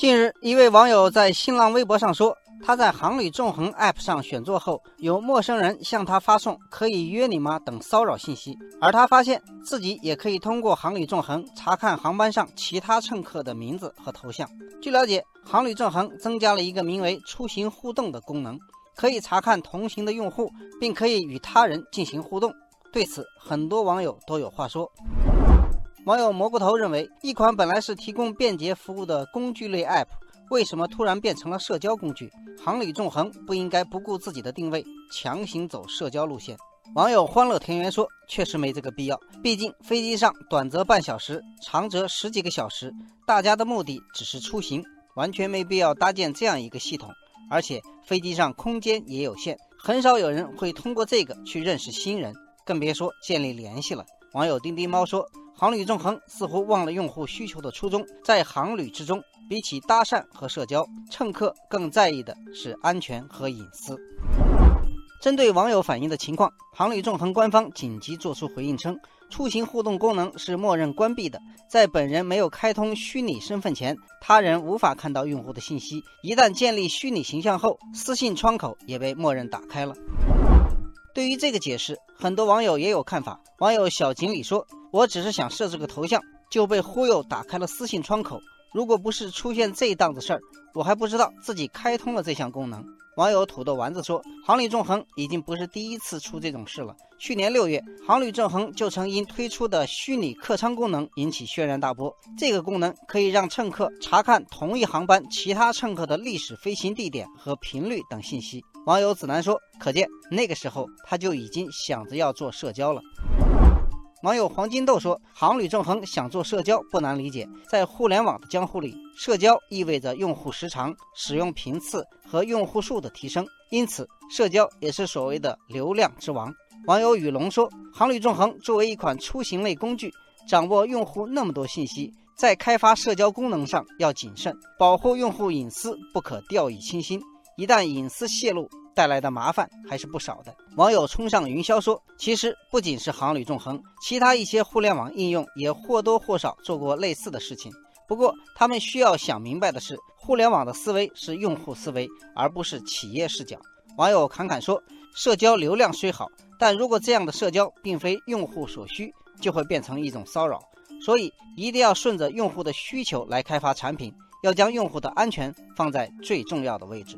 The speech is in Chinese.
近日，一位网友在新浪微博上说，他在航旅纵横 App 上选座后，有陌生人向他发送“可以约你吗”等骚扰信息，而他发现自己也可以通过航旅纵横查看航班上其他乘客的名字和头像。据了解，航旅纵横增加了一个名为“出行互动”的功能，可以查看同行的用户，并可以与他人进行互动。对此，很多网友都有话说。网友蘑菇头认为，一款本来是提供便捷服务的工具类 App，为什么突然变成了社交工具？航旅纵横不应该不顾自己的定位，强行走社交路线。网友欢乐田园说：“确实没这个必要，毕竟飞机上短则半小时，长则十几个小时，大家的目的只是出行，完全没必要搭建这样一个系统。而且飞机上空间也有限，很少有人会通过这个去认识新人，更别说建立联系了。”网友丁丁猫说。航旅纵横似乎忘了用户需求的初衷，在航旅之中，比起搭讪和社交，乘客更在意的是安全和隐私。针对网友反映的情况，航旅纵横官方紧急作出回应称，出行互动功能是默认关闭的，在本人没有开通虚拟身份前，他人无法看到用户的信息；一旦建立虚拟形象后，私信窗口也被默认打开了。对于这个解释，很多网友也有看法。网友小锦鲤说：“我只是想设置个头像，就被忽悠打开了私信窗口。如果不是出现这档子事儿，我还不知道自己开通了这项功能。”网友土豆丸子说：“航旅纵横已经不是第一次出这种事了。去年六月，航旅纵横就曾因推出的虚拟客舱功能引起轩然大波。这个功能可以让乘客查看同一航班其他乘客的历史飞行地点和频率等信息。”网友子楠说：“可见那个时候他就已经想着要做社交了。”网友黄金豆说：“航旅纵横想做社交不难理解，在互联网的江湖里，社交意味着用户时长、使用频次和用户数的提升，因此社交也是所谓的流量之王。”网友雨龙说：“航旅纵横作为一款出行类工具，掌握用户那么多信息，在开发社交功能上要谨慎，保护用户隐私不可掉以轻心，一旦隐私泄露。”带来的麻烦还是不少的。网友冲上云霄说：“其实不仅是航旅纵横，其他一些互联网应用也或多或少做过类似的事情。不过，他们需要想明白的是，互联网的思维是用户思维，而不是企业视角。”网友侃侃说：“社交流量虽好，但如果这样的社交并非用户所需，就会变成一种骚扰。所以，一定要顺着用户的需求来开发产品，要将用户的安全放在最重要的位置。”